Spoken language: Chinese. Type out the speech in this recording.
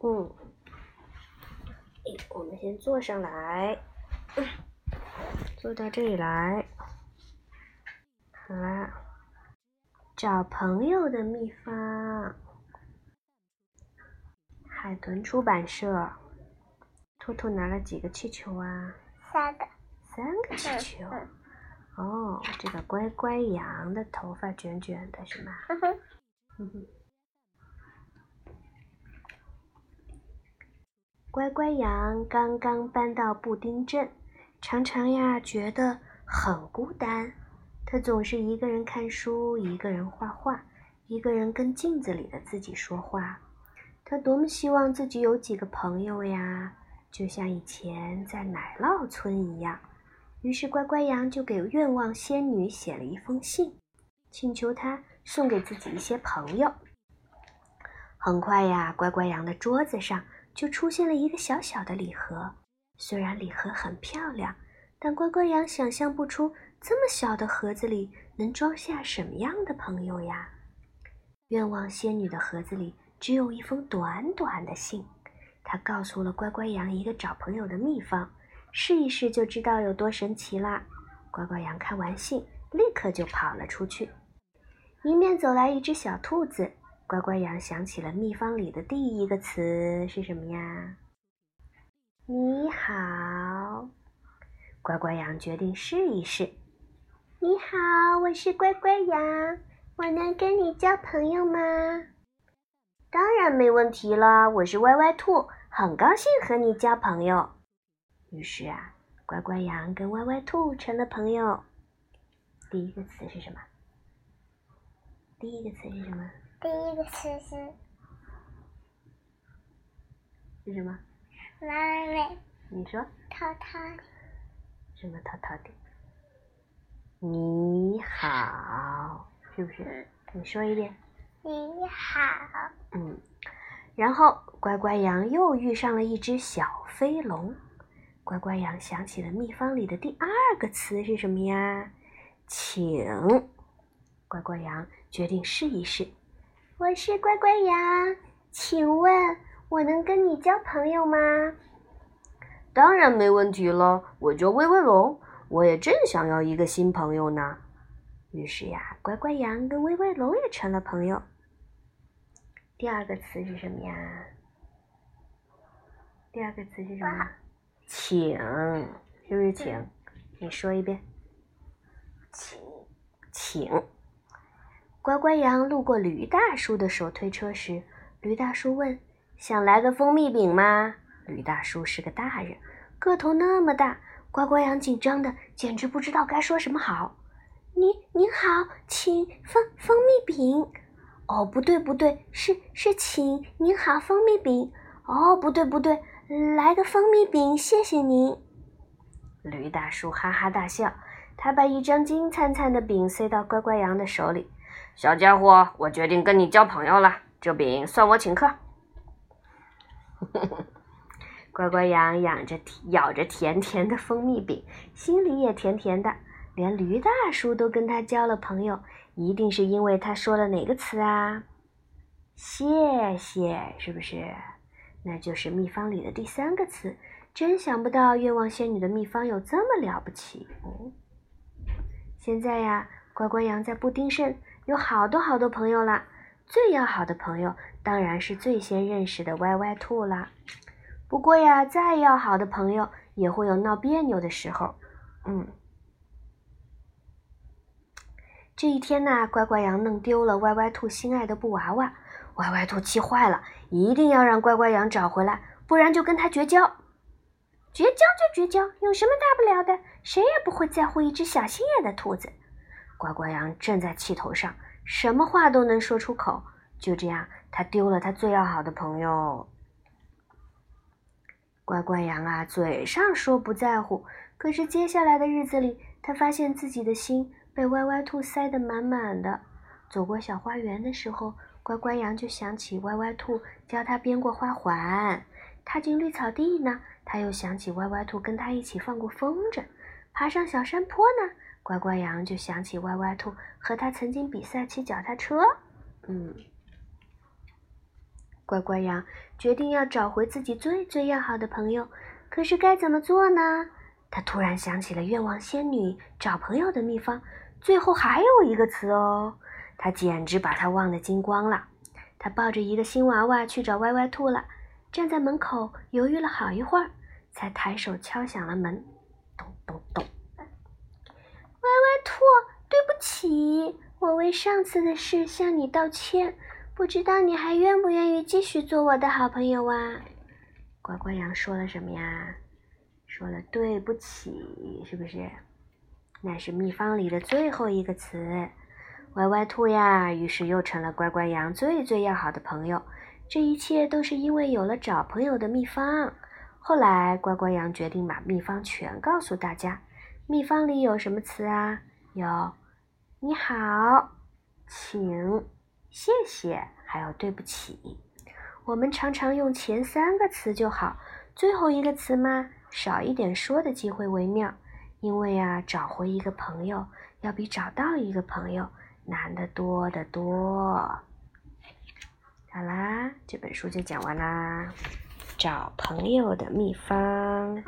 嗯，我们先坐上来，坐到这里来。好啦，找朋友的秘方，海豚出版社。兔兔拿了几个气球啊？三个。三个气球。哦，这个乖乖羊的头发卷卷的是吗？乖乖羊刚刚搬到布丁镇，常常呀觉得很孤单。他总是一个人看书，一个人画画，一个人跟镜子里的自己说话。他多么希望自己有几个朋友呀！就像以前在奶酪村一样，于是乖乖羊就给愿望仙女写了一封信，请求她送给自己一些朋友。很快呀，乖乖羊的桌子上就出现了一个小小的礼盒。虽然礼盒很漂亮，但乖乖羊想象不出这么小的盒子里能装下什么样的朋友呀。愿望仙女的盒子里只有一封短短的信。她告诉了乖乖羊一个找朋友的秘方，试一试就知道有多神奇啦。乖乖羊看完信，立刻就跑了出去。迎面走来一只小兔子，乖乖羊想起了秘方里的第一个词是什么呀？你好。乖乖羊决定试一试。你好，我是乖乖羊，我能跟你交朋友吗？当然没问题了，我是歪歪兔。很高兴和你交朋友。于是啊，乖乖羊跟歪歪兔成了朋友。第一个词是什么？第一个词是什么？第一个词是是什么？妈妈。你说。涛涛的。什么涛涛的？你好，是不是？你说一遍。你好。嗯。然后，乖乖羊又遇上了一只小飞龙。乖乖羊想起了秘方里的第二个词是什么呀？请。乖乖羊决定试一试。我是乖乖羊，请问我能跟你交朋友吗？当然没问题了，我叫威威龙，我也正想要一个新朋友呢。于是呀，乖乖羊跟威威龙也成了朋友。第二个词是什么呀？第二个词是什么？请，是不是请？你说一遍。请，请。乖乖羊路过驴大叔的手推车时，驴大叔问：“想来个蜂蜜饼吗？”驴大叔是个大人，个头那么大，乖乖羊紧张的简直不知道该说什么好。您您好，请蜂蜂蜜饼。哦，不对不对，是是，请您好，蜂蜜饼。哦，不对不对，来个蜂蜜饼，谢谢您。驴大叔哈哈大笑，他把一张金灿灿的饼塞到乖乖羊的手里。小家伙，我决定跟你交朋友了，这饼算我请客。乖乖羊养着咬着甜甜的蜂蜜饼，心里也甜甜的。连驴大叔都跟他交了朋友。一定是因为他说了哪个词啊？谢谢，是不是？那就是秘方里的第三个词。真想不到愿望仙女的秘方有这么了不起。嗯，现在呀，乖乖羊在布丁镇有好多好多朋友啦。最要好的朋友当然是最先认识的歪歪兔啦。不过呀，再要好的朋友也会有闹别扭的时候。嗯。这一天呢，乖乖羊弄丢了歪歪兔心爱的布娃娃，歪歪兔气坏了，一定要让乖乖羊找回来，不然就跟他绝交。绝交就绝交，有什么大不了的？谁也不会在乎一只小心眼的兔子。乖乖羊正在气头上，什么话都能说出口。就这样，他丢了他最要好的朋友。乖乖羊啊，嘴上说不在乎，可是接下来的日子里，他发现自己的心。被歪歪兔塞得满满的。走过小花园的时候，乖乖羊就想起歪歪兔教他编过花环；踏进绿草地呢，他又想起歪歪兔跟他一起放过风筝；爬上小山坡呢，乖乖羊就想起歪歪兔和他曾经比赛骑脚踏车。嗯，乖乖羊决定要找回自己最最要好的朋友，可是该怎么做呢？他突然想起了愿望仙女找朋友的秘方，最后还有一个词哦，他简直把它忘得精光了。他抱着一个新娃娃去找歪歪兔了，站在门口犹豫了好一会儿，才抬手敲响了门，咚咚咚。歪歪兔，对不起，我为上次的事向你道歉。不知道你还愿不愿意继续做我的好朋友啊？乖乖羊说了什么呀？说了对不起，是不是？那是秘方里的最后一个词。歪歪兔呀，于是又成了乖乖羊最最要好的朋友。这一切都是因为有了找朋友的秘方。后来，乖乖羊决定把秘方全告诉大家。秘方里有什么词啊？有你好，请。谢谢，还有对不起。我们常常用前三个词就好，最后一个词嘛，少一点说的机会为妙。因为啊，找回一个朋友要比找到一个朋友难得多得多。好啦，这本书就讲完啦。找朋友的秘方。